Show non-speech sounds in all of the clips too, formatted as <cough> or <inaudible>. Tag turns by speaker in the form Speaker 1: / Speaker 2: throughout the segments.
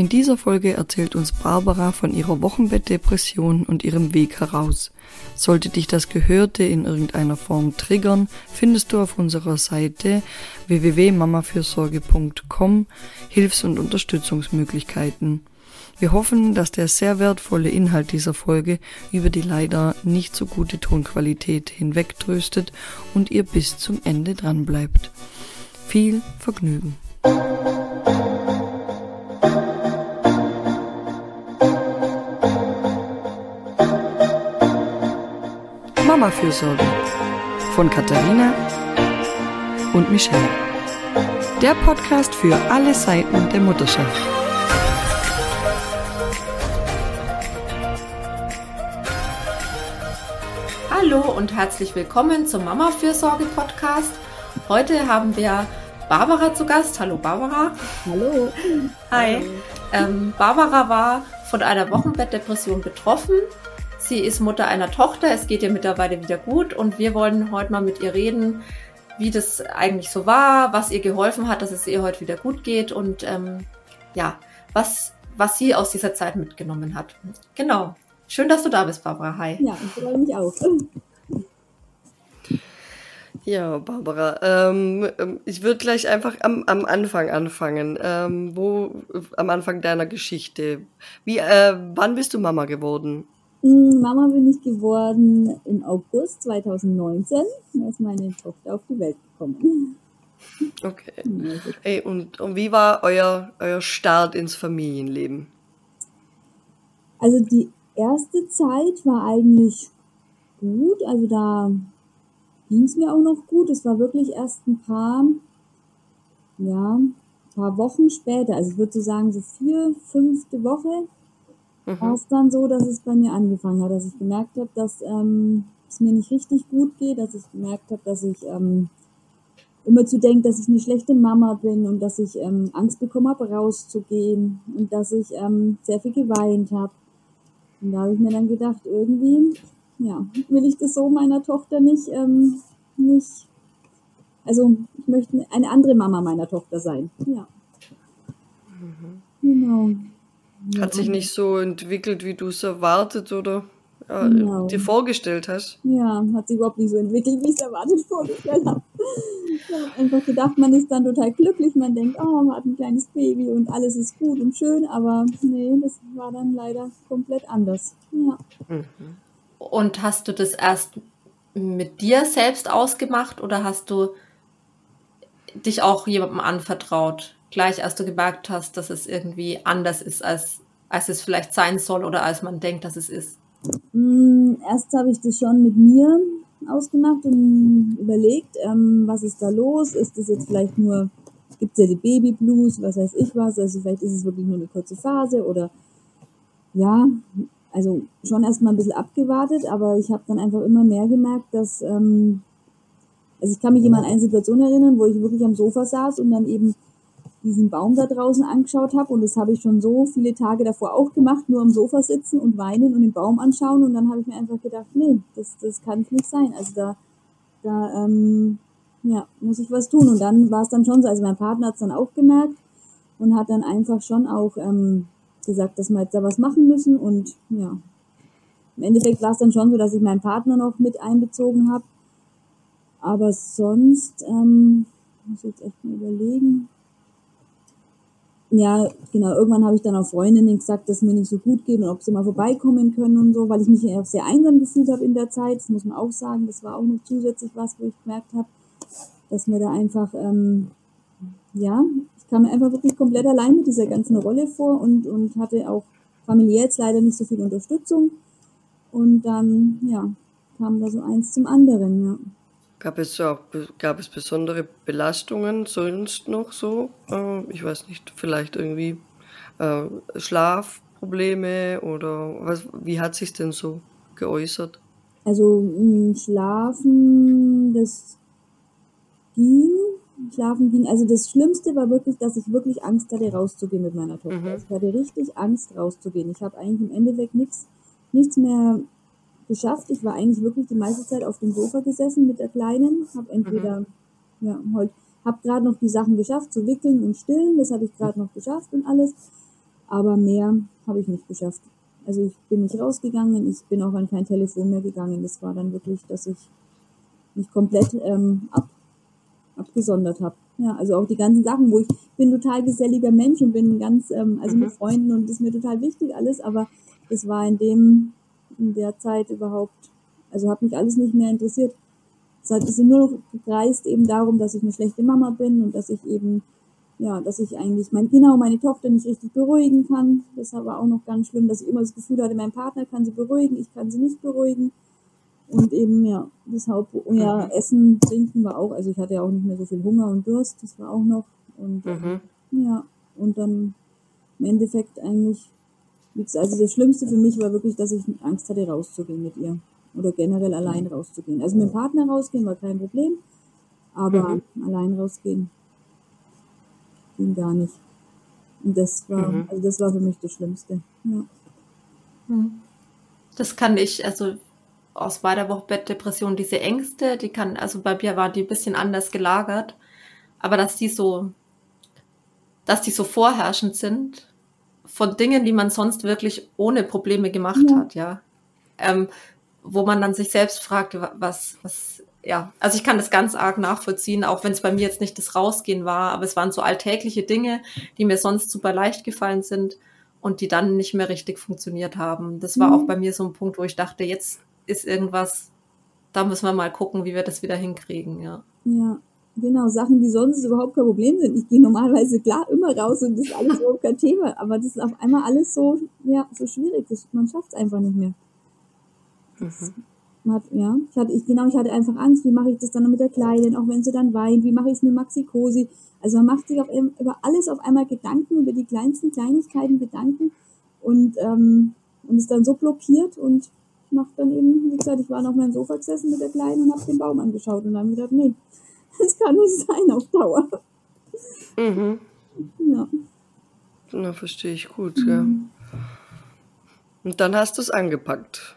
Speaker 1: In dieser Folge erzählt uns Barbara von ihrer Wochenbettdepression und ihrem Weg heraus. Sollte dich das Gehörte in irgendeiner Form triggern, findest du auf unserer Seite www.mamafürsorge.com Hilfs- und Unterstützungsmöglichkeiten. Wir hoffen, dass der sehr wertvolle Inhalt dieser Folge über die leider nicht so gute Tonqualität hinwegtröstet und ihr bis zum Ende dran bleibt. Viel Vergnügen. Mama Fürsorge von Katharina und Michelle. Der Podcast für alle Seiten der Mutterschaft.
Speaker 2: Hallo und herzlich willkommen zum Mama Fürsorge Podcast. Heute haben wir Barbara zu Gast. Hallo Barbara.
Speaker 3: Hallo.
Speaker 2: Hi. Ähm, Barbara war von einer Wochenbettdepression betroffen. Sie ist Mutter einer Tochter. Es geht ihr mittlerweile wieder gut und wir wollen heute mal mit ihr reden, wie das eigentlich so war, was ihr geholfen hat, dass es ihr heute wieder gut geht und ähm, ja, was, was sie aus dieser Zeit mitgenommen hat. Genau. Schön, dass du da bist, Barbara. Hi.
Speaker 3: Ja, ich freue mich auch.
Speaker 1: Ja, Barbara, ähm, ich würde gleich einfach am, am Anfang anfangen. Ähm, wo am Anfang deiner Geschichte? Wie, äh, wann bist du Mama geworden?
Speaker 3: Mm, Mama bin ich geworden im August 2019. Da ist meine Tochter auf die Welt gekommen.
Speaker 1: Okay. Hey, und, und wie war euer, euer Start ins Familienleben?
Speaker 3: Also die erste Zeit war eigentlich gut. Also da ging es mir auch noch gut. Es war wirklich erst ein paar, ja, ein paar Wochen später. Also ich würde so sagen, so vier, fünfte Woche mhm. war es dann so, dass es bei mir angefangen hat, dass ich gemerkt habe, dass ähm, es mir nicht richtig gut geht, dass ich gemerkt habe, dass ich ähm, immer zu denken, dass ich eine schlechte Mama bin und dass ich ähm, Angst bekommen habe, rauszugehen und dass ich ähm, sehr viel geweint habe. Und da habe ich mir dann gedacht, irgendwie, ja, will ich das so meiner Tochter nicht, ähm, nicht, also ich möchte eine andere Mama meiner Tochter sein. Ja.
Speaker 1: Mhm. Genau. Hat sich nicht so entwickelt, wie du es erwartet oder ja, genau. dir vorgestellt hast?
Speaker 3: Ja, hat sich überhaupt nicht so entwickelt, wie ich es erwartet vorgestellt habe. Ich habe einfach gedacht, man ist dann total glücklich, man denkt, oh, man hat ein kleines Baby und alles ist gut und schön, aber nee, das war dann leider komplett anders. Ja. Mhm.
Speaker 2: Und hast du das erst mit dir selbst ausgemacht oder hast du dich auch jemandem anvertraut? Gleich als du gemerkt hast, dass es irgendwie anders ist, als, als es vielleicht sein soll oder als man denkt, dass es ist?
Speaker 3: Mm, erst habe ich das schon mit mir ausgemacht und überlegt, ähm, was ist da los? Ist das jetzt vielleicht nur, gibt es ja die Baby Blues, was weiß ich was, also vielleicht ist es wirklich nur eine kurze Phase oder ja, also schon erstmal ein bisschen abgewartet, aber ich habe dann einfach immer mehr gemerkt, dass, ähm, also ich kann mich immer an eine Situation erinnern, wo ich wirklich am Sofa saß und dann eben diesen Baum da draußen angeschaut habe und das habe ich schon so viele Tage davor auch gemacht, nur am Sofa sitzen und weinen und den Baum anschauen und dann habe ich mir einfach gedacht, nee, das, das kann nicht sein. Also da, da ähm, ja, muss ich was tun. Und dann war es dann schon so, also mein Partner hat es dann auch gemerkt und hat dann einfach schon auch ähm, gesagt, dass wir jetzt da was machen müssen und ja, im Endeffekt war es dann schon so, dass ich meinen Partner noch mit einbezogen habe. Aber sonst, ähm, muss ich jetzt echt mal überlegen, ja, genau, irgendwann habe ich dann auch Freundinnen gesagt, dass es mir nicht so gut geht und ob sie mal vorbeikommen können und so, weil ich mich auch sehr einsam gefühlt habe in der Zeit. Das muss man auch sagen. Das war auch noch zusätzlich was, wo ich gemerkt habe, dass mir da einfach, ähm, ja, ich kam mir einfach wirklich komplett allein mit dieser ganzen Rolle vor und, und hatte auch familiär jetzt leider nicht so viel Unterstützung. Und dann, ja, kam da so eins zum anderen, ja.
Speaker 1: Gab es auch gab es besondere Belastungen sonst noch so? Äh, ich weiß nicht, vielleicht irgendwie äh, Schlafprobleme oder was? Wie hat sich denn so geäußert?
Speaker 3: Also Schlafen, das ging. Schlafen ging. Also das Schlimmste war wirklich, dass ich wirklich Angst hatte, rauszugehen mit meiner Tochter. Mhm. Ich hatte richtig Angst, rauszugehen. Ich habe eigentlich im Endeffekt nichts, nichts mehr geschafft. Ich war eigentlich wirklich die meiste Zeit auf dem Sofa gesessen mit der Kleinen, habe entweder, mhm. ja, heute, habe gerade noch die Sachen geschafft, zu wickeln und stillen, das habe ich gerade noch geschafft und alles. Aber mehr habe ich nicht geschafft. Also ich bin nicht rausgegangen, ich bin auch an kein Telefon mehr gegangen. Das war dann wirklich, dass ich mich komplett ähm, ab, abgesondert habe. Ja, also auch die ganzen Sachen, wo ich bin total geselliger Mensch und bin ganz, ähm, also mhm. mit Freunden und ist mir total wichtig alles, aber es war in dem, in der Zeit überhaupt, also hat mich alles nicht mehr interessiert. Es hat es nur noch gekreist eben darum, dass ich eine schlechte Mama bin und dass ich eben, ja, dass ich eigentlich mein, genau meine Tochter nicht richtig beruhigen kann. Das war auch noch ganz schlimm, dass ich immer das Gefühl hatte, mein Partner kann sie beruhigen, ich kann sie nicht beruhigen. Und eben, ja, das Haupt, ja, mhm. Essen, Trinken war auch, also ich hatte ja auch nicht mehr so viel Hunger und Durst, das war auch noch. Und mhm. ja, und dann im Endeffekt eigentlich, also das Schlimmste für mich war wirklich, dass ich Angst hatte, rauszugehen mit ihr. Oder generell allein rauszugehen. Also mit dem Partner rausgehen war kein Problem, aber mhm. allein rausgehen ging gar nicht. Und das war, mhm. also das war für mich das Schlimmste. Ja.
Speaker 2: Mhm. Das kann ich, also aus meiner Wochenbettdepression, diese Ängste, die kann, also bei mir war die ein bisschen anders gelagert, aber dass die so, dass die so vorherrschend sind von Dingen, die man sonst wirklich ohne Probleme gemacht ja. hat, ja. Ähm, wo man dann sich selbst fragt, was, was, ja, also ich kann das ganz arg nachvollziehen, auch wenn es bei mir jetzt nicht das Rausgehen war, aber es waren so alltägliche Dinge, die mir sonst super leicht gefallen sind und die dann nicht mehr richtig funktioniert haben. Das war mhm. auch bei mir so ein Punkt, wo ich dachte, jetzt ist irgendwas, da müssen wir mal gucken, wie wir das wieder hinkriegen, ja.
Speaker 3: Ja, genau, Sachen, die sonst überhaupt kein Problem sind. Ich gehe normalerweise klar immer raus und das ist alles überhaupt kein Thema, aber das ist auf einmal alles so, ja, so schwierig, das, man schafft es einfach nicht mehr. Mhm. Hat, ja, ich hatte, ich, genau, ich hatte einfach Angst, wie mache ich das dann mit der Kleinen, auch wenn sie dann weint, wie mache ich es mit Maxi Cosi. Also man macht sich auf, über alles auf einmal Gedanken, über die kleinsten Kleinigkeiten Gedanken und, ähm, und ist dann so blockiert und macht dann eben, wie gesagt, ich war noch mal im Sofa gesessen mit der Kleinen und habe den Baum angeschaut und dann gedacht, nee, das kann nicht sein auf Dauer.
Speaker 1: Mhm. Ja. Na, verstehe ich gut, mhm. ja. Und dann hast du es angepackt.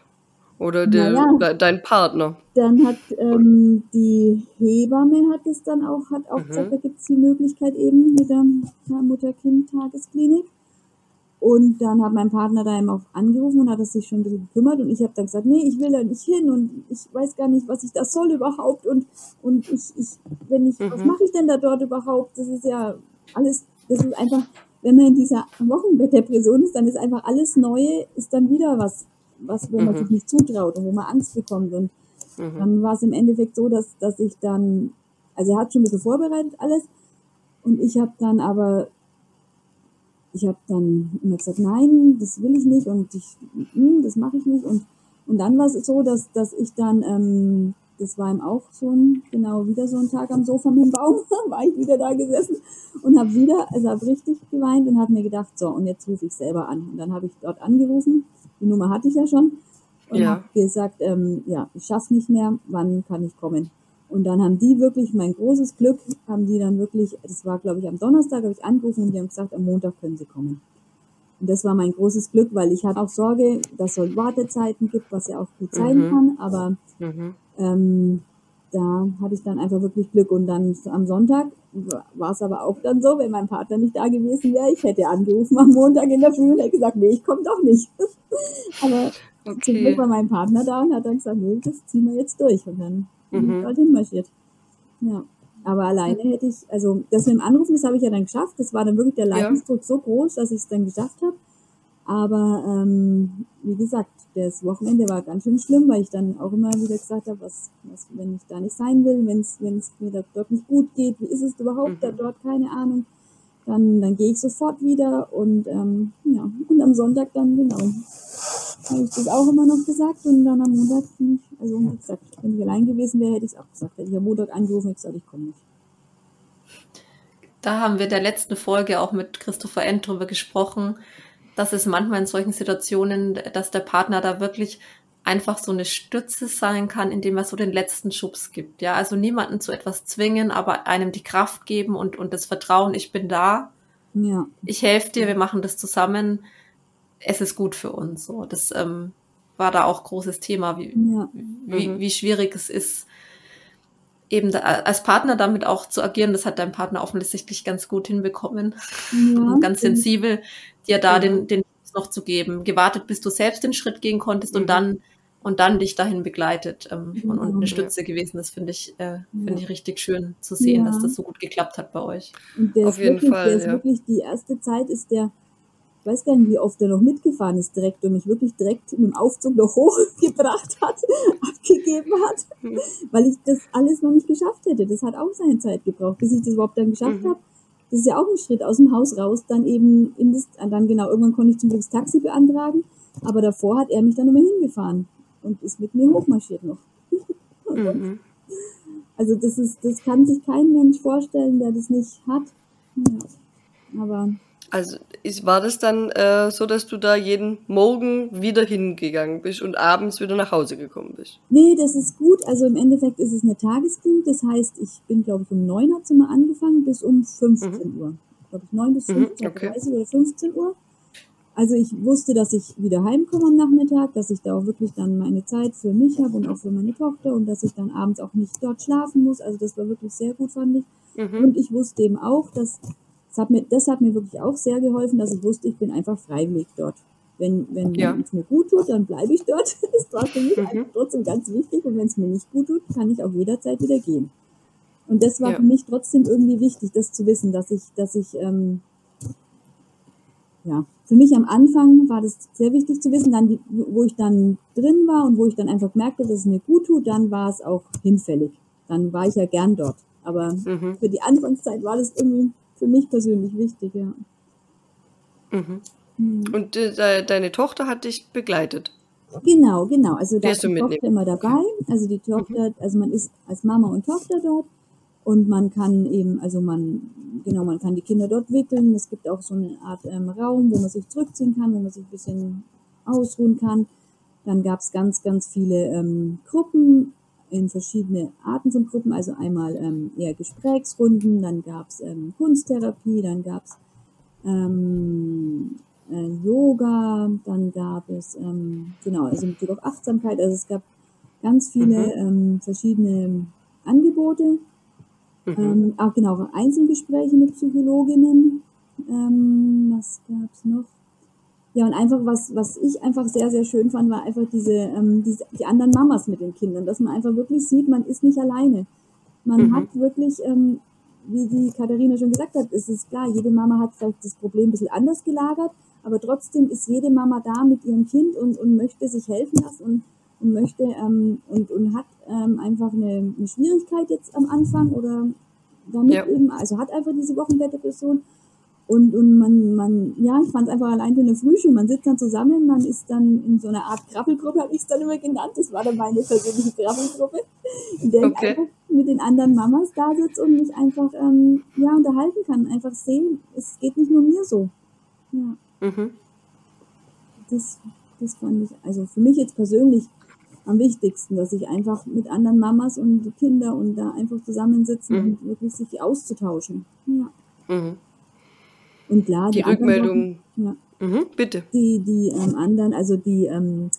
Speaker 1: Oder der, naja, dein Partner.
Speaker 3: Dann hat ähm, die Hebamme hat es dann auch, hat auch mhm. gesagt, da gibt es die Möglichkeit eben mit der Mutter-Kind-Tagesklinik. Und dann hat mein Partner da eben auch angerufen und hat es sich schon ein bisschen gekümmert und ich habe dann gesagt, nee, ich will da nicht hin und ich weiß gar nicht, was ich da soll überhaupt und, und ich, ich, wenn ich, mhm. was mache ich denn da dort überhaupt? Das ist ja alles, das ist einfach, wenn man in dieser Wochenbettdepression ist, dann ist einfach alles Neue, ist dann wieder was, was, wo mhm. man sich nicht zutraut und wo man Angst bekommt. Und mhm. dann war es im Endeffekt so, dass, dass ich dann, also er hat schon ein bisschen vorbereitet alles und ich habe dann aber ich habe dann immer gesagt, nein, das will ich nicht und ich, hm, das mache ich nicht. Und, und dann war es so, dass, dass ich dann, ähm, das war ihm auch so ein, genau, wieder so ein Tag am Sofa mit dem Baum, <laughs> war ich wieder da gesessen und habe wieder, also habe richtig geweint und habe mir gedacht, so, und jetzt rufe ich selber an. Und dann habe ich dort angerufen, die Nummer hatte ich ja schon, und ja. habe gesagt, ähm, ja, ich schaffe nicht mehr, wann kann ich kommen? Und dann haben die wirklich, mein großes Glück, haben die dann wirklich, das war glaube ich am Donnerstag, habe ich angerufen und die haben gesagt, am Montag können sie kommen. Und das war mein großes Glück, weil ich hatte auch Sorge, dass es Wartezeiten gibt, was ja auch gut sein mhm. kann, aber mhm. ähm, da hatte ich dann einfach wirklich Glück. Und dann am Sonntag war es aber auch dann so, wenn mein Partner nicht da gewesen wäre, ich hätte angerufen am Montag in der Früh und hätte gesagt, nee, ich komme doch nicht. <laughs> aber okay. zum Glück war mein Partner da und hat dann gesagt, nee, das ziehen wir jetzt durch. Und dann mhm. dorthin marschiert. Ja. Aber alleine hätte ich, also das mit dem Anrufen, das habe ich ja dann geschafft. Das war dann wirklich der Leidensdruck ja. so groß, dass ich es dann geschafft habe. Aber ähm, wie gesagt, das Wochenende war ganz schön schlimm, weil ich dann auch immer wieder gesagt habe, was, was wenn ich da nicht sein will, wenn es mir da dort nicht gut geht, wie ist es überhaupt mhm. da dort, keine Ahnung. Dann, dann gehe ich sofort wieder und ähm, ja, und am Sonntag dann genau habe ich das auch immer noch gesagt und dann am Montag bin ich, also wie gesagt, wenn ich allein gewesen wäre, hätte ich es auch gesagt. Hätte ich am Montag angerufen und gesagt, ich komme nicht.
Speaker 2: Da haben wir in der letzten Folge auch mit Christopher End drüber gesprochen, dass es manchmal in solchen Situationen, dass der Partner da wirklich einfach so eine Stütze sein kann, indem er so den letzten Schubs gibt. Ja, also niemanden zu etwas zwingen, aber einem die Kraft geben und, und das Vertrauen, ich bin da. Ja. Ich helfe dir, wir machen das zusammen es ist gut für uns. So, das ähm, war da auch großes Thema, wie, ja. wie, mhm. wie schwierig es ist, eben da, als Partner damit auch zu agieren. Das hat dein Partner offensichtlich ganz gut hinbekommen ja, und ganz sensibel dir da mhm. den, den noch zu geben, gewartet, bis du selbst den Schritt gehen konntest mhm. und dann und dann dich dahin begleitet ähm, und, und, eine Stütze gewesen. Das finde ich, äh, finde ich richtig schön zu sehen, ja. dass das so gut geklappt hat bei euch.
Speaker 3: Und der Auf jeden wirklich, Fall. Der ist wirklich die erste Zeit ist der, ich weiß gar nicht, wie oft er noch mitgefahren ist direkt und mich wirklich direkt mit dem Aufzug noch <laughs> hochgebracht hat, abgegeben hat, mhm. weil ich das alles noch nicht geschafft hätte. Das hat auch seine Zeit gebraucht, bis ich das überhaupt dann geschafft mhm. habe. Das ist ja auch ein Schritt aus dem Haus raus, dann eben in das, dann genau, irgendwann konnte ich zum Glück das Taxi beantragen, aber davor hat er mich dann immer hingefahren und ist mit mir hochmarschiert noch. Mhm. <laughs> Also das ist, das kann sich kein Mensch vorstellen, der das nicht hat. Ja. Aber
Speaker 1: also ist, war das dann äh, so, dass du da jeden Morgen wieder hingegangen bist und abends wieder nach Hause gekommen bist?
Speaker 3: Nee, das ist gut. Also im Endeffekt ist es eine Tagesklinik. Das heißt, ich bin, glaube ich, um 9 hat sie mal angefangen bis um 15 mhm. Uhr. Glaube ich, 9 bis 15.30 mhm, okay. oder 15 Uhr. Also ich wusste, dass ich wieder heimkomme am Nachmittag, dass ich da auch wirklich dann meine Zeit für mich habe und auch für meine Tochter und dass ich dann abends auch nicht dort schlafen muss. Also das war wirklich sehr gut, fand ich. Mhm. Und ich wusste eben auch, dass das hat, mir, das hat mir wirklich auch sehr geholfen, dass ich wusste, ich bin einfach freiwillig dort. Wenn, wenn ja. es mir gut tut, dann bleibe ich dort. <laughs> Das war für mich mhm. trotzdem ganz wichtig. Und wenn es mir nicht gut tut, kann ich auch jederzeit wieder gehen. Und das war ja. für mich trotzdem irgendwie wichtig, das zu wissen, dass ich, dass ich ähm, ja, für mich am Anfang war das sehr wichtig zu wissen, dann, wo ich dann drin war und wo ich dann einfach merkte, dass es mir gut tut, dann war es auch hinfällig. Dann war ich ja gern dort. Aber mhm. für die Anfangszeit war das irgendwie für mich persönlich wichtig, ja.
Speaker 1: Mhm. Mhm. Und äh, deine Tochter hat dich begleitet?
Speaker 3: Genau, genau. Also da ist die Tochter immer dabei. Also die Tochter, mhm. also man ist als Mama und Tochter dort und man kann eben, also man, genau, man kann die Kinder dort wickeln. Es gibt auch so eine Art ähm, Raum, wo man sich zurückziehen kann, wo man sich ein bisschen ausruhen kann. Dann gab es ganz, ganz viele ähm, Gruppen in verschiedene Arten von Gruppen. Also einmal ähm, eher Gesprächsrunden, dann gab es ähm, Kunsttherapie, dann gab es ähm, äh, Yoga, dann gab es, ähm, genau, also mit Blick auf Achtsamkeit. Also es gab ganz viele mhm. ähm, verschiedene Angebote Mhm. Ähm, auch genau, Einzelgespräche mit Psychologinnen. Was gab's noch? Ja, und einfach was, was ich einfach sehr, sehr schön fand, war einfach diese, ähm, diese, die anderen Mamas mit den Kindern, dass man einfach wirklich sieht, man ist nicht alleine. Man mhm. hat wirklich, ähm, wie die Katharina schon gesagt hat, es ist klar, jede Mama hat vielleicht das Problem ein bisschen anders gelagert, aber trotzdem ist jede Mama da mit ihrem Kind und, und möchte sich helfen lassen und, und möchte ähm, und, und hat ähm, einfach eine, eine Schwierigkeit jetzt am Anfang oder damit ja. eben, also hat einfach diese Wochenbettdepression. Und, und man, man, ja, ich fand es einfach allein für eine Frühschule. Man sitzt dann zusammen, man ist dann in so einer Art Krabbelgruppe, habe ich es dann immer genannt. Das war dann meine persönliche Krabbelgruppe, in der okay. ich einfach mit den anderen Mamas da sitze und mich einfach ähm, ja, unterhalten kann. Einfach sehen, es geht nicht nur mir so. Ja. Mhm. Das, das fand ich, also für mich jetzt persönlich am wichtigsten, dass ich einfach mit anderen Mamas und Kinder und da einfach zusammensitzen mhm. und wirklich sich auszutauschen. Ja. Mhm. Und klar,
Speaker 1: die, die Rückmeldung. ja. Mhm, bitte.
Speaker 3: Die, die ähm, anderen, also die, ähm,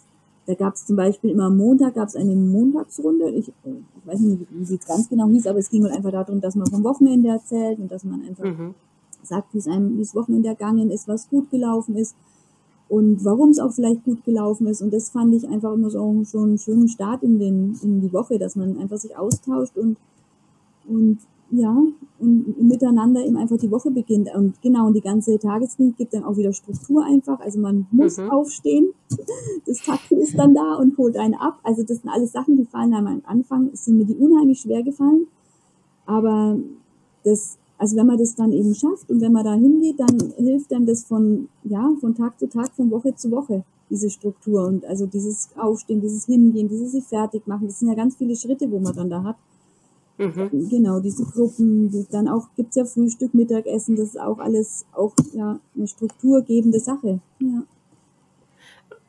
Speaker 3: da gab es zum Beispiel immer am Montag gab es eine Montagsrunde. Ich, äh, ich weiß nicht, wie sie ganz genau hieß, aber es ging halt einfach darum, dass man vom Wochenende erzählt und dass man einfach mhm. sagt, wie es einem, wie das Wochenende ergangen ist, was gut gelaufen ist und warum es auch vielleicht gut gelaufen ist. Und das fand ich einfach immer so schon einen schönen Start in, den, in die Woche, dass man einfach sich austauscht und, und ja, und miteinander eben einfach die Woche beginnt. Und genau, und die ganze Tagesklinik gibt dann auch wieder Struktur einfach. Also man muss mhm. aufstehen. Das Taxi ist dann da und holt einen ab. Also das sind alles Sachen, die fallen einem am Anfang, sind mir die unheimlich schwer gefallen. Aber das also wenn man das dann eben schafft und wenn man da hingeht, dann hilft dann das von, ja, von Tag zu Tag, von Woche zu Woche, diese Struktur und also dieses Aufstehen, dieses Hingehen, dieses sich fertig machen. Das sind ja ganz viele Schritte, wo man dann da hat. Mhm. Genau, diese Gruppen, die dann auch, gibt's ja Frühstück, Mittagessen, das ist auch alles auch, ja, eine strukturgebende Sache, ja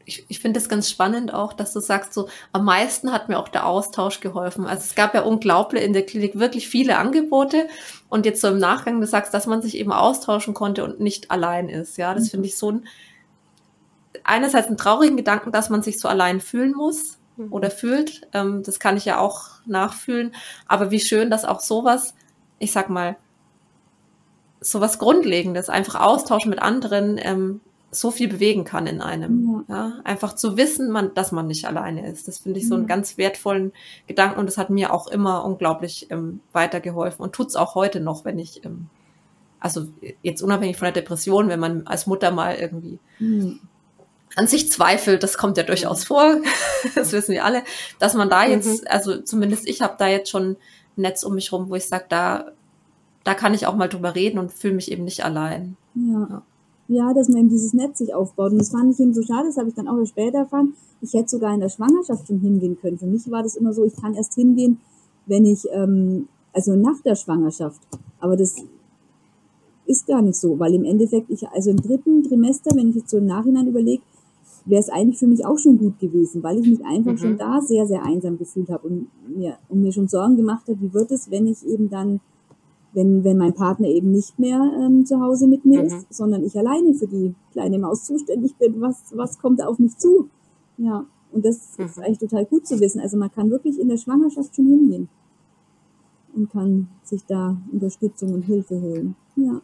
Speaker 2: ich, ich finde das ganz spannend auch, dass du sagst, so am meisten hat mir auch der Austausch geholfen. Also es gab ja unglaublich in der Klinik wirklich viele Angebote und jetzt so im Nachgang du sagst, dass man sich eben austauschen konnte und nicht allein ist. Ja, das mhm. finde ich so ein einerseits einen traurigen Gedanken, dass man sich so allein fühlen muss. Oder fühlt. Ähm, das kann ich ja auch nachfühlen. Aber wie schön, dass auch sowas, ich sag mal, sowas Grundlegendes, einfach Austausch mit anderen, ähm, so viel bewegen kann in einem. Ja. ja. einfach zu wissen, man, dass man nicht alleine ist. Das finde ich so einen ganz wertvollen Gedanken und das hat mir auch immer unglaublich ähm, weitergeholfen und tut's auch heute noch, wenn ich, ähm, also jetzt unabhängig von der Depression, wenn man als Mutter mal irgendwie mhm. An sich zweifelt, das kommt ja durchaus vor, <laughs> das wissen wir alle, dass man da jetzt, mhm. also zumindest ich habe da jetzt schon ein Netz um mich rum, wo ich sage, da, da kann ich auch mal drüber reden und fühle mich eben nicht allein.
Speaker 3: ja. ja ja, dass man eben dieses Netz sich aufbaut. Und das fand ich eben so schade, das habe ich dann auch später erfahren. Ich hätte sogar in der Schwangerschaft schon hingehen können. Für mich war das immer so, ich kann erst hingehen, wenn ich, ähm, also nach der Schwangerschaft. Aber das ist gar nicht so, weil im Endeffekt, ich, also im dritten Trimester, wenn ich jetzt so im Nachhinein überlege, wäre es eigentlich für mich auch schon gut gewesen, weil ich mich einfach mhm. schon da sehr, sehr einsam gefühlt habe und mir, und mir schon Sorgen gemacht habe, wie wird es, wenn ich eben dann wenn, wenn mein Partner eben nicht mehr ähm, zu Hause mit mir mhm. ist, sondern ich alleine für die kleine Maus zuständig bin, was, was kommt auf mich zu? Ja, und das mhm. ist eigentlich total gut zu wissen. Also man kann wirklich in der Schwangerschaft schon hingehen und kann sich da Unterstützung und Hilfe holen. Ja,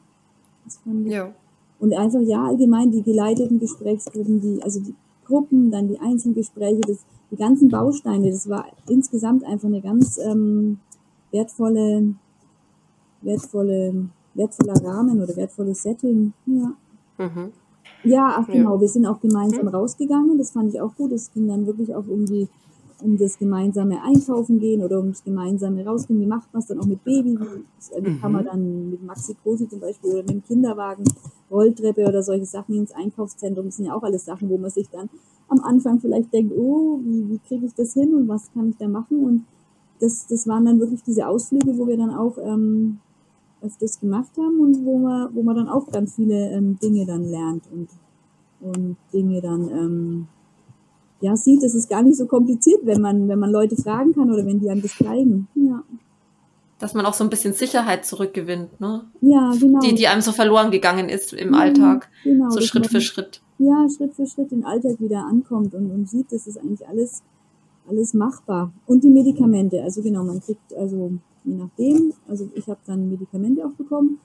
Speaker 3: das fand ich. Ja. Und einfach, ja, allgemein die geleiteten Gesprächsgruppen, die, also die Gruppen, dann die Einzelgespräche, das, die ganzen Bausteine, das war insgesamt einfach eine ganz ähm, wertvolle wertvolle, wertvoller Rahmen oder wertvolles Setting. Ja. Mhm. Ja, ach genau, ja. wir sind auch gemeinsam mhm. rausgegangen, das fand ich auch gut. Es ging dann wirklich auch um die, um das gemeinsame Einkaufen gehen oder ums gemeinsame Rausgehen. Wie macht man es dann auch mit Baby? Wie, wie kann man mhm. dann mit Maxi Cosi zum Beispiel oder mit dem Kinderwagen, Rolltreppe oder solche Sachen ins Einkaufszentrum? Das sind ja auch alles Sachen, wo man sich dann am Anfang vielleicht denkt, oh, wie, wie kriege ich das hin und was kann ich da machen? Und das, das waren dann wirklich diese Ausflüge, wo wir dann auch ähm, öfters gemacht haben und wo man, wo man dann auch ganz viele ähm, Dinge dann lernt und, und Dinge dann ähm, ja sieht, es ist gar nicht so kompliziert, wenn man, wenn man Leute fragen kann oder wenn die einem das zeigen. Ja.
Speaker 2: Dass man auch so ein bisschen Sicherheit zurückgewinnt, ne?
Speaker 3: Ja, genau.
Speaker 2: Die, die einem so verloren gegangen ist im ja, Alltag. Genau. So Schritt für Schritt.
Speaker 3: Ja, Schritt für Schritt den Alltag wieder ankommt und, und sieht, das ist eigentlich alles, alles machbar. Und die Medikamente, also genau, man kriegt also je nachdem. Also ich habe dann Medikamente auch bekommen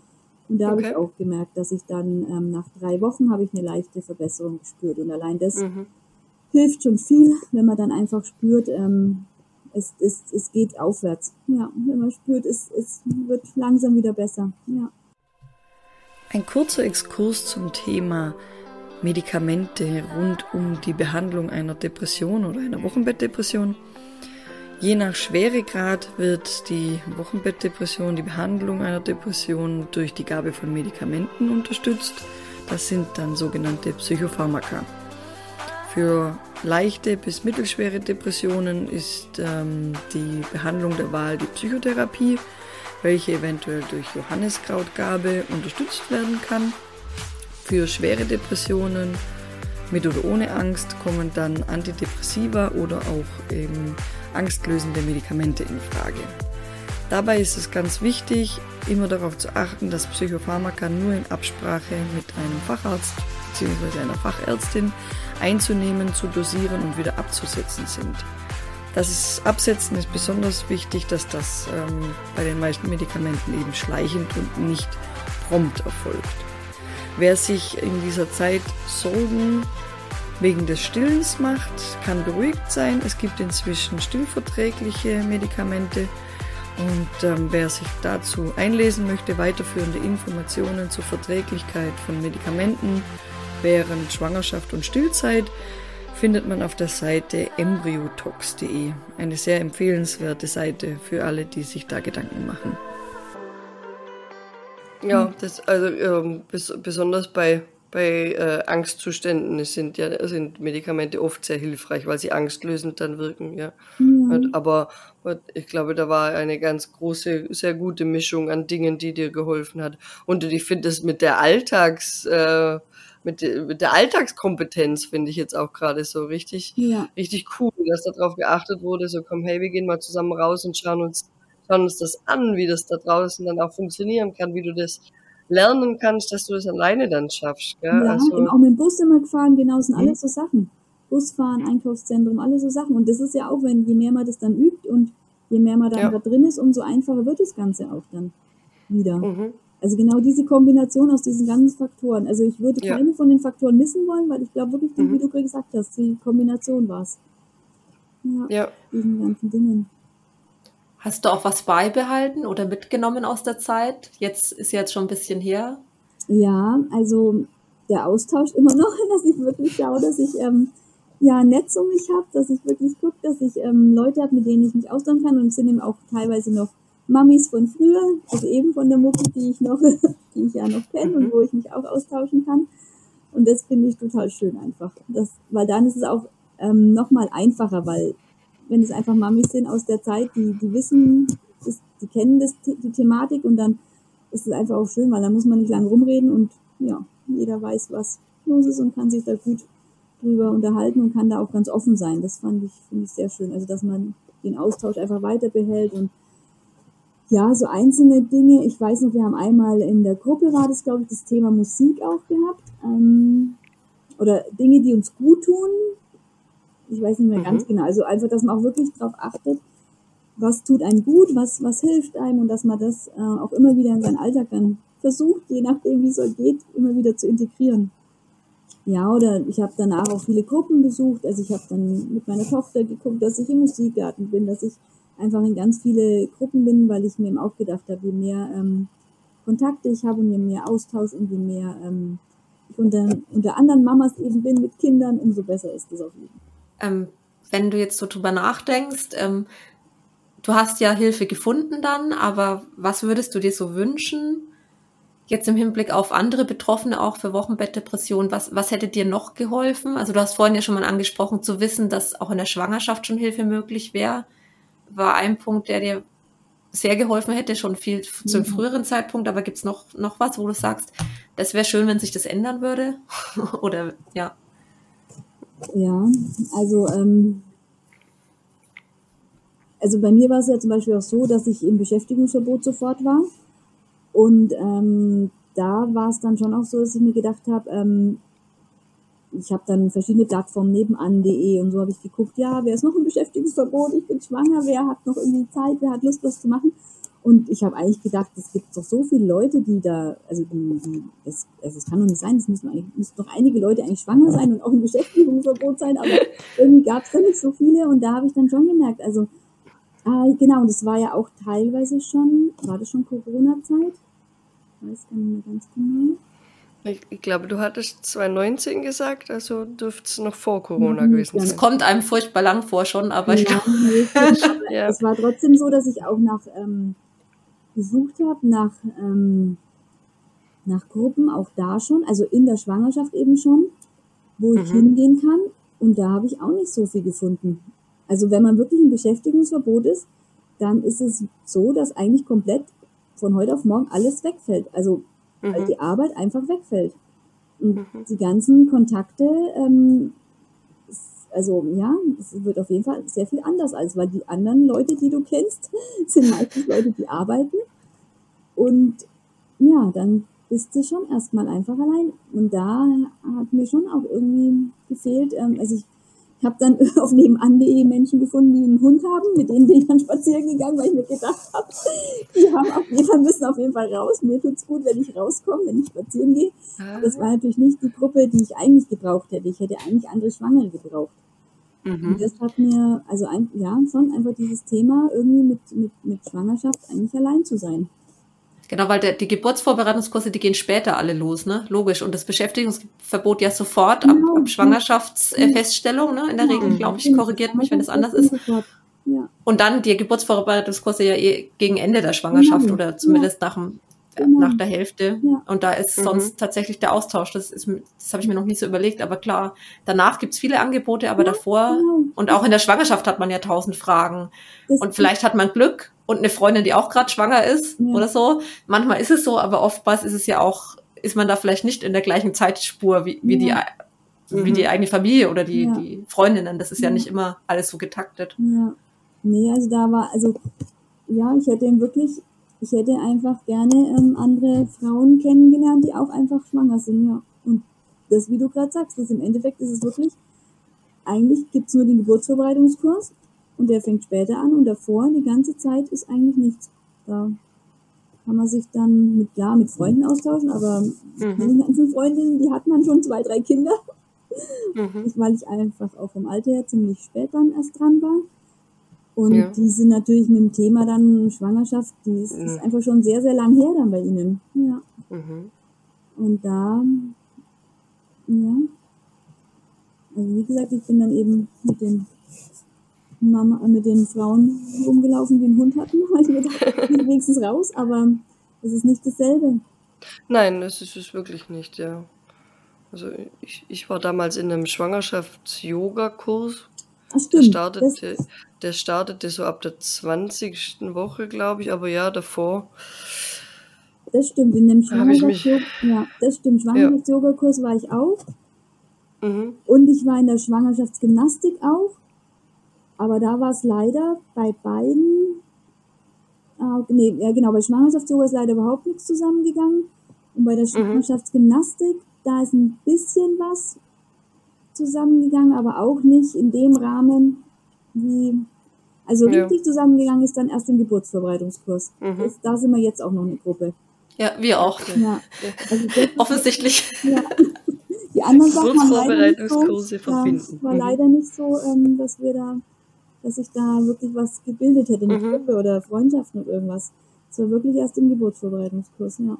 Speaker 3: und da okay. habe ich auch gemerkt, dass ich dann ähm, nach drei Wochen habe ich eine leichte Verbesserung gespürt und allein das mhm. hilft schon viel, wenn man dann einfach spürt, ähm, es, es, es geht aufwärts. Ja, wenn man spürt, es, es wird langsam wieder besser. Ja.
Speaker 1: Ein kurzer Exkurs zum Thema Medikamente rund um die Behandlung einer Depression oder einer Wochenbettdepression. Je nach Schweregrad wird die Wochenbettdepression, die Behandlung einer Depression durch die Gabe von Medikamenten unterstützt. Das sind dann sogenannte Psychopharmaka. Für leichte bis mittelschwere Depressionen ist ähm, die Behandlung der Wahl die Psychotherapie, welche eventuell durch Johanniskrautgabe unterstützt werden kann. Für schwere Depressionen mit oder ohne Angst kommen dann Antidepressiva oder auch eben angstlösende Medikamente in Frage. Dabei ist es ganz wichtig, immer darauf zu achten, dass Psychopharmaka nur in Absprache mit einem Facharzt bzw. einer Fachärztin einzunehmen, zu dosieren und wieder abzusetzen sind. Das Absetzen ist besonders wichtig, dass das ähm, bei den meisten Medikamenten eben schleichend und nicht prompt erfolgt. Wer sich in dieser Zeit Sorgen wegen des Stillens macht, kann beruhigt sein. Es gibt inzwischen stillverträgliche Medikamente und ähm, wer sich dazu einlesen möchte, weiterführende Informationen zur Verträglichkeit von Medikamenten während Schwangerschaft und Stillzeit, findet man auf der Seite embryotox.de. Eine sehr empfehlenswerte Seite für alle, die sich da Gedanken machen.
Speaker 4: Ja, das also ähm, bes besonders bei bei äh, Angstzuständen sind ja sind Medikamente oft sehr hilfreich, weil sie angstlösend dann wirken, ja. Mhm. aber ich glaube, da war eine ganz große, sehr gute Mischung an Dingen, die dir geholfen hat. Und ich finde das mit der Alltags, äh, mit, mit der Alltagskompetenz finde ich jetzt auch gerade so richtig, ja. richtig cool, dass darauf geachtet wurde, so komm, hey, wir gehen mal zusammen raus und schauen uns, schauen uns das an, wie das da draußen dann auch funktionieren kann, wie du das lernen kannst, dass du das alleine dann schaffst. Gell?
Speaker 3: Ja, also, auch mit dem Bus immer gefahren, genau, sind alles so Sachen. Busfahren, Einkaufszentrum, alles so Sachen. Und das ist ja auch, wenn je mehr man das dann übt und je mehr man dann ja. da drin ist, umso einfacher wird das Ganze auch dann wieder. Mhm. Also genau diese Kombination aus diesen ganzen Faktoren. Also ich würde
Speaker 4: Ja.
Speaker 3: keine von den Faktoren missen wollen, weil ich glaube wirklich, die,
Speaker 4: Mhm.
Speaker 3: wie du gerade gesagt hast, die Kombination war's. Ja,
Speaker 4: Ja.
Speaker 3: diesen ganzen Dingen.
Speaker 2: Hast du auch was beibehalten oder mitgenommen aus der Zeit? Jetzt ist ja jetzt schon ein bisschen her.
Speaker 3: Ja, also der Austausch immer noch, <laughs> dass ich wirklich schaue, dass ich ähm, ja ein Netz um mich habe, dass ich wirklich gucke, dass ich ähm, Leute habe, mit denen ich mich austauschen kann und es sind eben auch teilweise noch Mamis von früher, also eben von der Mucke, die ich noch, <laughs> die ich ja noch kenne und wo ich mich auch austauschen kann. Und das finde ich total schön einfach. Das, weil dann ist es auch ähm, nochmal einfacher, weil wenn es einfach Mamis sind aus der Zeit, die, die wissen, das, die kennen das, die Thematik und dann ist es einfach auch schön, weil da muss man nicht lange rumreden und ja, jeder weiß, was los ist und kann sich da gut drüber unterhalten und kann da auch ganz offen sein. Das fand ich, finde ich sehr schön. Also, dass man den Austausch einfach weiter behält und ja, so einzelne Dinge. Ich weiß noch, wir haben einmal in der Gruppe war das, glaube ich, das Thema Musik auch gehabt. Ähm, oder Dinge, die uns gut tun. Ich weiß nicht mehr
Speaker 4: Mhm.
Speaker 3: ganz genau. Also einfach, dass man auch wirklich darauf achtet, was tut einem gut, was, was hilft einem und dass man das äh, auch immer wieder in seinen Alltag dann versucht, je nachdem wie es so geht, immer wieder zu integrieren. Ja, oder ich habe danach auch viele Gruppen besucht. Also ich habe dann mit meiner Tochter geguckt, dass ich im Musikgarten bin, dass ich einfach in ganz viele Gruppen bin, weil ich mir eben auch gedacht habe, je mehr ähm, Kontakte ich habe und je mehr Austausch und je mehr ähm, ich unter, unter anderen Mamas eben bin mit Kindern, umso besser ist das auf jeden.
Speaker 2: Ähm, wenn du jetzt so drüber nachdenkst, ähm, du hast ja Hilfe gefunden dann, aber was würdest du dir so wünschen? Jetzt im Hinblick auf andere Betroffene, auch für Wochenbettdepression, was, was hätte dir noch geholfen? Also du hast vorhin ja schon mal angesprochen, zu wissen, dass auch in der Schwangerschaft schon Hilfe möglich wäre, war ein Punkt, der dir sehr geholfen hätte, schon viel
Speaker 3: Mhm.
Speaker 2: früheren Zeitpunkt, aber gibt's noch, noch was, wo du sagst, das wäre schön, wenn sich das ändern würde? <laughs> Oder ja.
Speaker 3: Ja, also, ähm, also bei mir war es ja zum Beispiel auch so, dass ich im Beschäftigungsverbot sofort war. Und ähm, da war es dann schon auch so, dass ich mir gedacht habe, ähm, ich habe dann verschiedene Plattformen nebenan.de und so habe ich geguckt, ja, wer ist noch im Beschäftigungsverbot? Ich bin schwanger, wer hat noch irgendwie Zeit, wer hat Lust, was zu machen? Und ich habe eigentlich gedacht, es gibt doch so viele Leute, die da, also die, die es, also es kann doch nicht sein, es müssen, müssen doch einige Leute eigentlich schwanger sein und auch im Beschäftigungsverbot sein, aber <laughs> irgendwie gab es da nicht so viele und da habe ich dann schon gemerkt, also ah, genau, und es war ja auch teilweise schon, war das schon Corona-Zeit? Ich weiß gar nicht mehr ganz genau.
Speaker 4: Ich, ich glaube, du hattest 2019 gesagt, also dürfte es noch vor Corona
Speaker 3: Mhm,
Speaker 4: gewesen
Speaker 3: ja.
Speaker 2: Es
Speaker 4: sein.
Speaker 2: kommt einem furchtbar lang vor schon, aber ich
Speaker 3: Ja,
Speaker 2: glaube,
Speaker 3: nee, aber
Speaker 4: Ja.
Speaker 3: es war trotzdem so, dass ich auch nach ähm, gesucht habe, nach, ähm, nach Gruppen, auch da schon, also in der Schwangerschaft eben schon, wo ich
Speaker 4: Mhm.
Speaker 3: hingehen kann. Und da habe ich auch nicht so viel gefunden. Also wenn man wirklich im Beschäftigungsverbot ist, dann ist es so, dass eigentlich komplett von heute auf morgen alles wegfällt. Also weil
Speaker 4: Mhm.
Speaker 3: die Arbeit einfach wegfällt. Und
Speaker 4: Mhm.
Speaker 3: die ganzen Kontakte, ähm, also ja, es wird auf jeden Fall sehr viel anders als, weil die anderen Leute, die du kennst, <laughs> sind meistens Leute, die arbeiten. Und ja, dann bist du schon erstmal einfach allein. Und da hat mir schon auch irgendwie gefehlt, ähm, also ich ich habe dann <laughs> auf nebenan.de Menschen gefunden, die einen Hund haben, mit denen bin ich dann spazieren gegangen, weil ich mir gedacht habe, die haben auf jeden Fall, müssen auf jeden Fall raus. Mir tut's gut, wenn ich rauskomme, wenn ich spazieren gehe.
Speaker 4: Ah,
Speaker 3: Das war natürlich nicht die Gruppe, die ich eigentlich gebraucht hätte. Ich hätte eigentlich andere Schwangere gebraucht. Und
Speaker 4: mhm.
Speaker 3: das hat mir, also ein, ja, schon einfach dieses Thema, irgendwie mit, mit, mit Schwangerschaft eigentlich allein zu sein.
Speaker 2: Genau, weil der, die Geburtsvorbereitungskurse, die gehen später alle los, ne? Logisch. Und das Beschäftigungsverbot ja sofort ab, ab Schwangerschaftsfeststellung, ne? In der. Regel, glaube ich, korrigiert mich, wenn das anders ist. Und dann die Geburtsvorbereitungskurse ja eh gegen Ende der Schwangerschaft oder zumindest nach, dem,
Speaker 3: Genau.
Speaker 2: nach der Hälfte.
Speaker 3: Ja.
Speaker 2: Und da ist
Speaker 4: Mhm.
Speaker 2: sonst tatsächlich der Austausch. Das, ist, das habe ich mir noch nie so überlegt. Aber klar, danach gibt's viele Angebote, aber
Speaker 3: Ja,
Speaker 2: davor
Speaker 3: genau.
Speaker 2: und auch in der Schwangerschaft hat man ja tausend Fragen.
Speaker 3: Das-
Speaker 2: Und vielleicht hat man Glück und eine Freundin, die auch gerade schwanger ist
Speaker 3: Ja.
Speaker 2: oder so. Manchmal ist es so, aber oftmals ist es ja auch, ist man da vielleicht nicht in der gleichen Zeitspur wie, wie,
Speaker 3: Ja.
Speaker 2: die, wie
Speaker 4: Mhm.
Speaker 2: die eigene Familie oder die,
Speaker 3: Ja.
Speaker 2: die Freundinnen. Das ist ja
Speaker 3: Ja.
Speaker 2: nicht immer alles so getaktet.
Speaker 3: Ja. Nee, also da war, also ja, ich hätte ihn wirklich, ich hätte einfach gerne ähm, andere Frauen kennengelernt, die auch einfach schwanger sind, ja. Und das, wie du gerade sagst, das im Endeffekt ist es wirklich, eigentlich gibt's nur den Geburtsvorbereitungskurs und der fängt später an und davor, die ganze Zeit, ist eigentlich nichts. Da kann man sich dann mit, klar, mit Freunden austauschen, aber mhm. meine ganzen Freundinnen, die hatten dann schon zwei, drei Kinder. Mhm. weil ich einfach auch vom Alter her ziemlich spät dann erst dran war. Und ja. die sind natürlich mit dem Thema dann Schwangerschaft, die ist, mhm. ist einfach schon sehr, sehr lang her dann bei ihnen. Ja. Mhm. Und da, ja. Also wie gesagt, ich bin dann eben mit den Mama, mit den Frauen rumgelaufen, die einen Hund hatten. <laughs> Ich mir gedacht, wenigstens raus, aber es ist nicht dasselbe.
Speaker 4: Nein, das ist es wirklich nicht, ja. Also ich, ich war damals in einem Schwangerschafts-Yoga-Kurs. Stimmt. Der startete, der startete so ab der 20. Woche, glaube ich, aber ja, davor.
Speaker 3: Das stimmt, in dem Schwangerschafts-Yoga, ja, das stimmt, Schwangerschafts-Yoga-Kurs war ich auch. Mhm. Und ich war in der Schwangerschaftsgymnastik auch. Aber da war es leider bei beiden, äh, nee, ja genau, bei Schwangerschafts-Yoga ist leider überhaupt nichts zusammengegangen. Und bei der mhm. Schwangerschaftsgymnastik, da ist ein bisschen was zusammengegangen, aber auch nicht in dem Rahmen, wie, also ja. richtig zusammengegangen ist dann erst im Geburtsvorbereitungskurs. Mhm. Das, da sind wir jetzt auch noch eine Gruppe.
Speaker 2: Ja, wir auch. Ja. Also Offensichtlich. Ja.
Speaker 3: Die <laughs> anderen Sachen waren leider nicht so, verbinden. War leider nicht so, ähm, dass wir da, dass ich da wirklich was gebildet hätte, eine mhm. Gruppe oder Freundschaften oder irgendwas. Das war wirklich erst im Geburtsvorbereitungskurs, ja.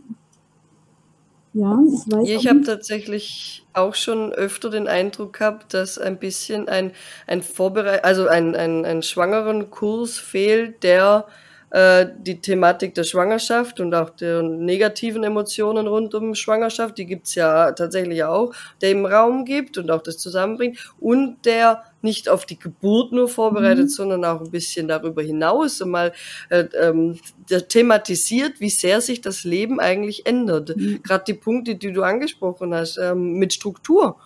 Speaker 4: Ja, ich weiß. Ich habe tatsächlich auch schon öfter den Eindruck gehabt, dass ein bisschen ein, ein Vorbereit also ein, ein, ein schwangeren Kurs fehlt, der äh, die Thematik der Schwangerschaft und auch der negativen Emotionen rund um Schwangerschaft, die gibt's ja tatsächlich auch, der im Raum gibt und auch das zusammenbringt und der nicht auf die Geburt nur vorbereitet, mhm. sondern auch ein bisschen darüber hinaus und mal äh, ähm, thematisiert, wie sehr sich das Leben eigentlich ändert. Mhm. Gerade die Punkte, die du angesprochen hast, ähm, mit Struktur.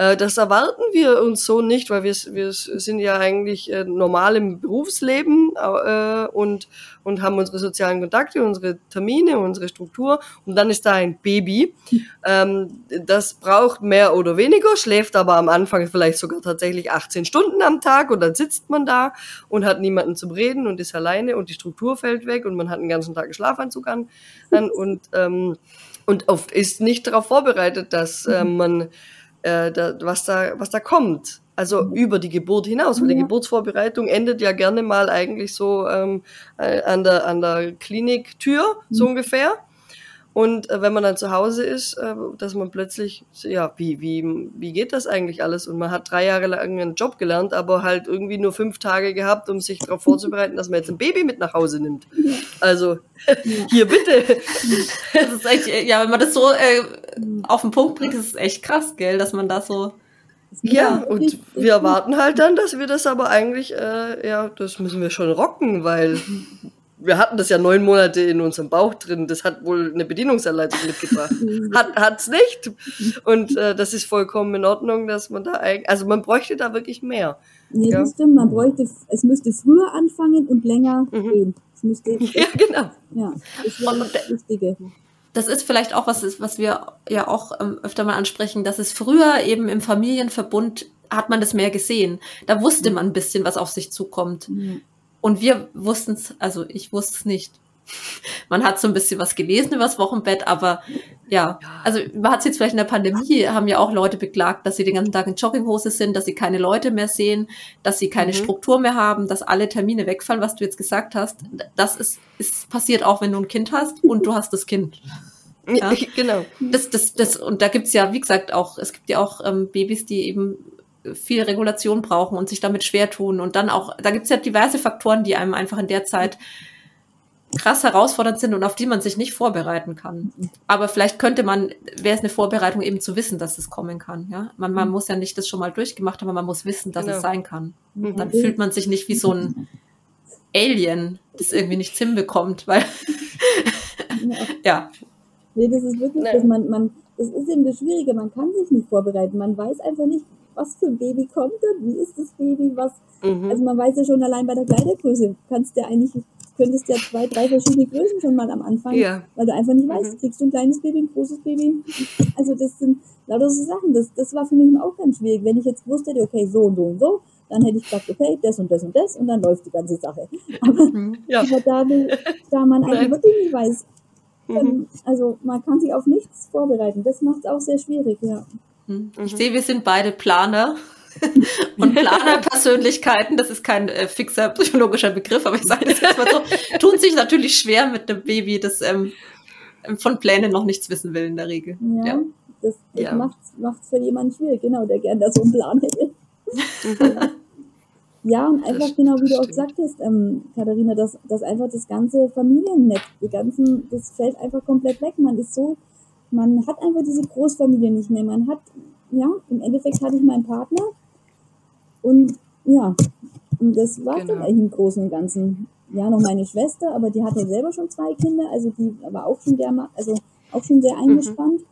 Speaker 4: Äh, das erwarten wir uns so nicht, weil wir, wir sind ja eigentlich äh, normal im Berufsleben äh, und, und haben unsere sozialen Kontakte, unsere Termine, unsere Struktur und dann ist da ein Baby. <laughs> Ähm, das braucht mehr oder weniger, schläft aber am Anfang vielleicht sogar tatsächlich 18 Stunden am Tag und dann sitzt man da und hat niemanden zum Reden und ist alleine und die Struktur fällt weg und man hat den ganzen Tag einen Schlafanzug an, an <laughs> und, ähm, und oft ist nicht darauf vorbereitet, dass äh, man äh, da, was, da, was da kommt. Also mhm. über die Geburt hinaus, weil die Geburtsvorbereitung endet ja gerne mal eigentlich so ähm, äh, an, der, an der Kliniktür, so mhm. ungefähr. Und äh, wenn man dann zu Hause ist, äh, dass man plötzlich, ja, wie, wie, wie geht das eigentlich alles? Und man hat drei Jahre lang einen Job gelernt, aber halt irgendwie nur fünf Tage gehabt, um sich darauf vorzubereiten, dass man jetzt ein Baby mit nach Hause nimmt. Also, <laughs> hier bitte.
Speaker 2: Das ist echt, ja, wenn man das so äh, auf den Punkt bringt, ist es echt krass, gell, dass man da so.
Speaker 4: Ja, und wir erwarten halt dann, dass wir das aber eigentlich, äh, ja, das müssen wir schon rocken, weil <laughs> wir hatten das ja neun Monate in unserem Bauch drin. Das hat wohl eine Bedienungsanleitung mitgebracht. <laughs> hat hat's nicht. Und äh, das ist vollkommen in Ordnung, dass man da eigentlich, also man bräuchte da wirklich mehr.
Speaker 3: Nee, ja. das stimmt. Man bräuchte, es müsste früher anfangen und länger mhm. gehen. Es müsste, <laughs>
Speaker 4: ja, genau.
Speaker 3: Ja, das wäre das Wichtige.
Speaker 2: Das ist vielleicht auch was, was wir ja auch ähm, öfter mal ansprechen, dass es früher eben im Familienverbund hat man das mehr gesehen. Da wusste man ein bisschen, was auf sich zukommt. Mhm. Und wir wussten es, also ich wusste es nicht. Man hat so ein bisschen was gelesen über das Wochenbett, aber ja, also man hat es jetzt vielleicht in der Pandemie, haben ja auch Leute beklagt, dass sie den ganzen Tag in Jogginghose sind, dass sie keine Leute mehr sehen, dass sie keine mhm. Struktur mehr haben, dass alle Termine wegfallen, was du jetzt gesagt hast. Das ist, ist passiert auch, wenn du ein Kind hast und du hast das Kind.
Speaker 4: Ja? <laughs> genau.
Speaker 2: Das, das, das, und da gibt's ja, wie gesagt, auch, es gibt ja auch ähm, Babys, die eben viel Regulation brauchen und sich damit schwer tun. Und dann auch, da gibt es ja diverse Faktoren, die einem einfach in der Zeit krass herausfordernd sind und auf die man sich nicht vorbereiten kann. Aber vielleicht könnte man, wäre es eine Vorbereitung eben zu wissen, dass es kommen kann. Ja, man, man mhm. muss ja nicht das schon mal durchgemacht haben, aber man muss wissen, dass genau. es sein kann. Mhm. Dann fühlt man sich nicht wie so ein Alien, das irgendwie nichts hinbekommt, weil <laughs> ja.
Speaker 3: Nee, das ist wirklich, dass man, man, das ist eben das Schwierige, man kann sich nicht vorbereiten. Man weiß einfach nicht, was für ein Baby kommt da, wie ist das Baby, was, mhm. also man weiß ja schon allein bei der Kleidergröße, kannst du ja eigentlich, könntest ja zwei, drei verschiedene Größen schon mal am Anfang, ja. weil du einfach nicht weißt, mhm. kriegst du ein kleines Baby, ein großes Baby, also das sind lauter so Sachen, das, das war für mich auch ganz schwierig, wenn ich jetzt wusste, okay, so und so und so, dann hätte ich gesagt, okay, das und das und das und dann läuft die ganze Sache. Aber, mhm. ja. aber da, da man eigentlich wirklich nicht weiß, dann, also man kann sich auf nichts vorbereiten. Das macht es auch sehr schwierig, ja.
Speaker 2: Hm. Ich sehe, wir sind beide Planer. <laughs> und Planerpersönlichkeiten, das ist kein äh, fixer psychologischer Begriff, aber ich sage das jetzt mal so, <laughs> tun sich natürlich schwer mit einem Baby, das ähm, von Plänen noch nichts wissen will in der Regel.
Speaker 3: Ja, ja. das, das ja. macht es für jemanden schwierig, genau, der gerne da so einen Plan hätte. <laughs> ja, und einfach das, genau wie du auch gesagt hast, ähm, Katharina, dass, dass einfach das ganze Familiennetz, die ganzen, das fällt einfach komplett weg. Man ist so, man hat einfach diese Großfamilie nicht mehr. Man hat, ja, im Endeffekt hatte ich meinen Partner und ja, und das war genau. dann eigentlich im Großen und Ganzen. Ja, noch meine Schwester, aber die hatte selber schon zwei Kinder, also die war auch schon der, also auch schon sehr mhm. eingespannt. Mhm.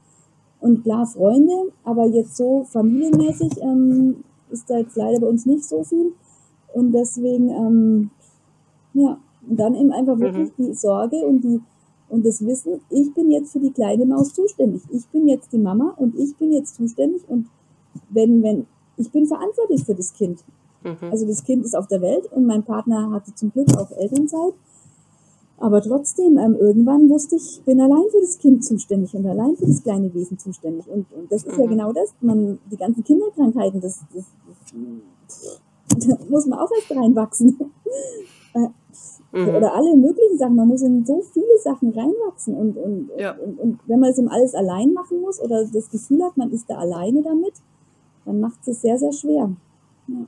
Speaker 3: Und klar, Freunde, aber jetzt so familienmäßig ähm, ist da jetzt leider bei uns nicht so viel. Und deswegen, ähm, ja, und dann eben einfach mhm. wirklich mhm. die Sorge und die und das Wissen, ich bin jetzt für die kleine Maus zuständig. Ich bin jetzt die Mama und ich bin jetzt zuständig und wenn, wenn, ich bin verantwortlich für das Kind. Mhm. Also das Kind ist auf der Welt und mein Partner hatte zum Glück auch Elternzeit. Aber trotzdem, ähm, irgendwann wusste ich, bin allein für das Kind zuständig und allein für das kleine Wesen zuständig. Und, und das ist mhm. ja genau das, man, die ganzen Kinderkrankheiten, das, das, das, da <laughs> muss man auch erst reinwachsen. <laughs> Äh, mhm. Oder alle möglichen Sachen. Man muss in so viele Sachen reinwachsen. Und, und, ja. und, und, wenn man es eben alles allein machen muss oder das Gefühl hat, man ist da alleine damit, dann macht es sehr, sehr schwer. Ja.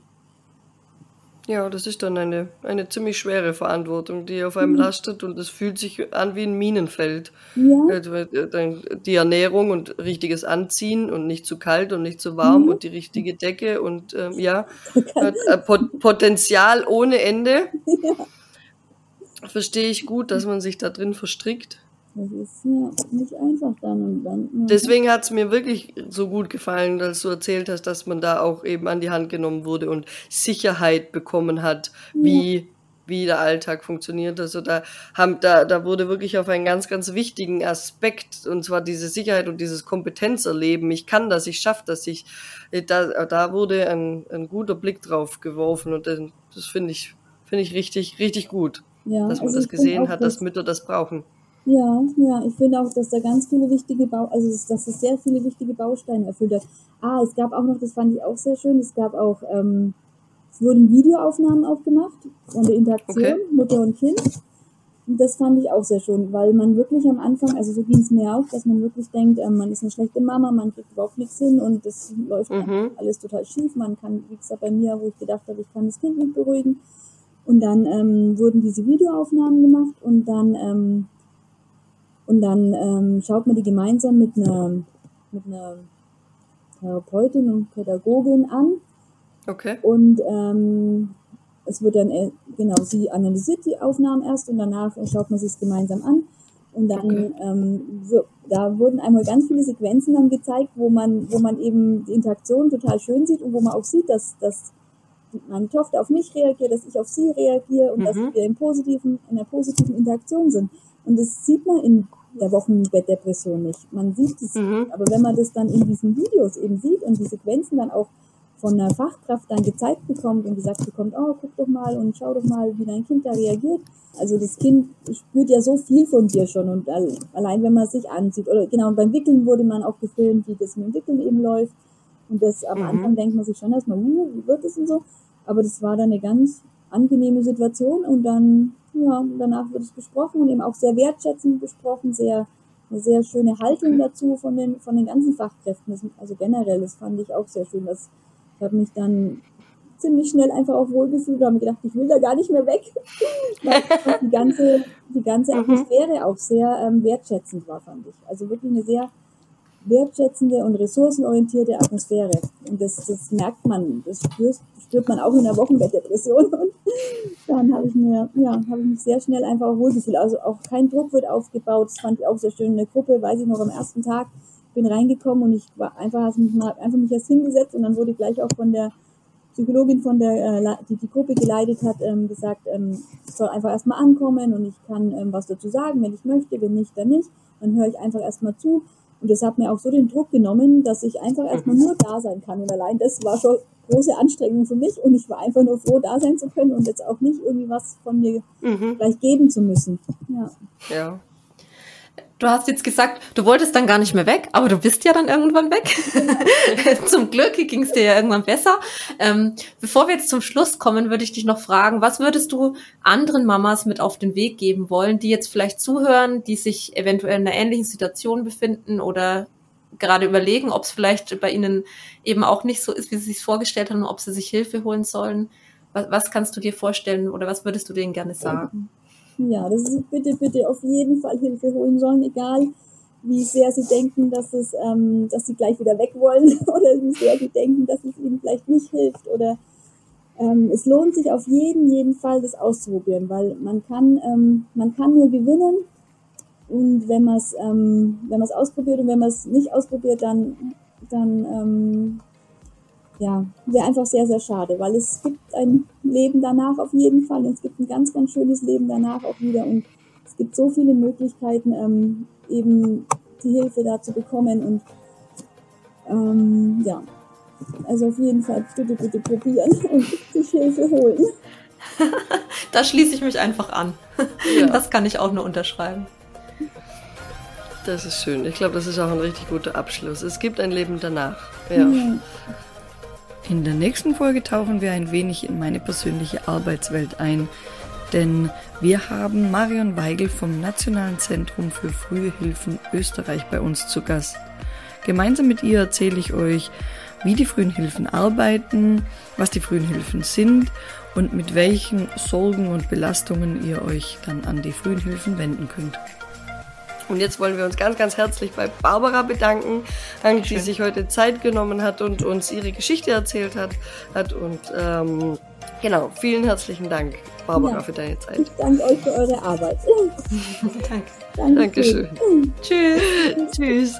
Speaker 4: Ja, das ist dann eine, eine ziemlich schwere Verantwortung, die auf einem mhm. lastet und es fühlt sich an wie ein Minenfeld. Ja. Äh, die Ernährung und richtiges Anziehen und nicht zu kalt und nicht zu warm mhm. und die richtige Decke und ähm, ja, äh, Potenzial ohne Ende. <laughs> Ja. Verstehe ich gut, dass man sich da drin verstrickt.
Speaker 3: Das ist ja nicht einfach dann und dann.
Speaker 4: Deswegen hat es mir wirklich so gut gefallen, dass du erzählt hast, dass man da auch eben an die Hand genommen wurde und Sicherheit bekommen hat, wie, ja. wie der Alltag funktioniert. Also da haben, da, da wurde wirklich auf einen ganz, ganz wichtigen Aspekt, und zwar diese Sicherheit und dieses Kompetenzerleben. Ich kann das, ich schaffe das, ich, da, da wurde ein, ein guter Blick drauf geworfen und das finde ich, finde ich richtig, richtig gut. Ja, dass man also das gesehen hat, dass Mütter das brauchen.
Speaker 3: Ja, ja, ich finde auch, dass da ganz viele wichtige Bau, also dass es sehr viele wichtige Bausteine erfüllt hat. Ah, es gab auch noch, das fand ich auch sehr schön, es gab auch, ähm, es wurden Videoaufnahmen aufgemacht von der Interaktion okay. Mutter und Kind. Und das fand ich auch sehr schön, weil man wirklich am Anfang, also so ging es mir auch, dass man wirklich denkt, ähm, man ist eine schlechte Mama, man kriegt überhaupt nichts hin und das läuft mhm. alles total schief. Man kann, wie gesagt, bei mir, wo ich gedacht habe, ich kann das Kind nicht beruhigen. Und dann ähm, wurden diese Videoaufnahmen gemacht und dann ähm, und dann ähm, schaut man die gemeinsam mit einer, mit einer Therapeutin und Pädagogin an.
Speaker 4: Okay.
Speaker 3: Und ähm, es wird dann, äh, genau, sie analysiert die Aufnahmen erst und danach schaut man sich es gemeinsam an. Und dann, okay. ähm, da wurden einmal ganz viele Sequenzen dann gezeigt, wo man, wo man eben die Interaktion total schön sieht und wo man auch sieht, dass, dass meine Tochter auf mich reagiert, dass ich auf sie reagiere und mhm. dass wir in, positiven, in einer positiven Interaktion sind. Und das sieht man in der Wochenbettdepression nicht. Man sieht es, mhm. aber wenn man das dann in diesen Videos eben sieht und die Sequenzen dann auch von einer Fachkraft dann gezeigt bekommt und gesagt bekommt, oh, guck doch mal und schau doch mal, wie dein Kind da reagiert. Also das Kind spürt ja so viel von dir schon und allein wenn man sich ansieht oder genau, und beim Wickeln wurde man auch gefilmt, wie das mit dem Wickeln eben läuft. Und das am mhm. Anfang denkt man sich schon erstmal, uh, wie wird das und so. Aber das war dann eine ganz angenehme Situation und dann ja, danach wird es besprochen und eben auch sehr wertschätzend besprochen, sehr, eine sehr schöne Haltung dazu von den, von den ganzen Fachkräften. Das, also generell, das fand ich auch sehr schön. Das, ich habe mich dann ziemlich schnell einfach auch wohlgefühlt und habe gedacht, ich will da gar nicht mehr weg. <laughs> Weil die ganze, die ganze mhm. Atmosphäre auch sehr ähm, wertschätzend war, fand ich. Also wirklich eine sehr wertschätzende und ressourcenorientierte Atmosphäre. Und das, das merkt man, das spürt, spürt man auch in der Wochenbettdepression. Und dann habe ich mir, ja, habe ich mich sehr schnell einfach wohlgefühlt. Also auch kein Druck wird aufgebaut. Das fand ich auch sehr schön in der Gruppe. Weiß ich noch am ersten Tag bin reingekommen und ich war einfach, habe mich mal, einfach mich erst hingesetzt und dann wurde gleich auch von der Psychologin, von der, äh, die die Gruppe geleitet hat, ähm, gesagt, ähm, ich soll einfach erstmal ankommen und ich kann ähm, was dazu sagen, wenn ich möchte, wenn nicht, dann nicht. Dann höre ich einfach erstmal zu und das hat mir auch so den Druck genommen, dass ich einfach erstmal nur da sein kann. Und allein das war schon große Anstrengung für mich. Und ich war einfach nur froh, da sein zu können und jetzt auch nicht irgendwie was von mir mhm. gleich geben zu müssen. Ja.
Speaker 4: ja.
Speaker 2: Du hast jetzt gesagt, du wolltest dann gar nicht mehr weg, aber du bist ja dann irgendwann weg. <laughs> zum Glück ging es dir ja irgendwann besser. Ähm, bevor wir jetzt zum Schluss kommen, würde ich dich noch fragen, was würdest du anderen Mamas mit auf den Weg geben wollen, die jetzt vielleicht zuhören, die sich eventuell in einer ähnlichen Situation befinden oder gerade überlegen, ob es vielleicht bei ihnen eben auch nicht so ist, wie sie sich vorgestellt haben, ob sie sich Hilfe holen sollen. Was, was kannst du dir vorstellen oder was würdest du denen gerne sagen?
Speaker 3: Ja, das ist bitte, bitte auf jeden Fall Hilfe holen sollen, egal wie sehr sie denken, dass es, ähm, dass sie gleich wieder weg wollen <laughs> oder wie sehr sie denken, dass es ihnen vielleicht nicht hilft oder ähm, es lohnt sich auf jeden, jeden Fall, das auszuprobieren, weil man kann, ähm, man kann nur gewinnen und wenn man es, ähm, wenn man es ausprobiert und wenn man es nicht ausprobiert, dann, dann ähm, ja, wäre einfach sehr, sehr schade, weil es gibt ein Leben danach auf jeden Fall und es gibt ein ganz, ganz schönes Leben danach auch wieder und es gibt so viele Möglichkeiten, ähm, eben die Hilfe da zu bekommen und ähm, ja, also auf jeden Fall bitte, bitte probieren <laughs> und sich Hilfe holen. <laughs>
Speaker 2: da schließe ich mich einfach an. Ja. Das kann ich auch nur unterschreiben.
Speaker 4: Das ist schön. Ich glaube, das ist auch ein richtig guter Abschluss. Es gibt ein Leben danach. Ja. ja.
Speaker 1: In der nächsten Folge tauchen wir ein wenig in meine persönliche Arbeitswelt ein, denn wir haben Marion Weigel vom Nationalen Zentrum für Frühe Hilfen Österreich bei uns zu Gast. Gemeinsam mit ihr erzähle ich euch, wie die frühen Hilfen arbeiten, was die frühen Hilfen sind und mit welchen Sorgen und Belastungen ihr euch dann an die frühen Hilfen wenden könnt.
Speaker 4: Und jetzt wollen wir uns ganz, ganz herzlich bei Barbara bedanken, die sich heute Zeit genommen hat und uns ihre Geschichte erzählt hat. hat und ähm, genau, vielen herzlichen Dank, Barbara, ja, für deine Zeit.
Speaker 3: Ich danke euch für eure Arbeit. <laughs>
Speaker 4: Danke. Dankeschön. Dankeschön.
Speaker 2: Tschüss. Tschüss.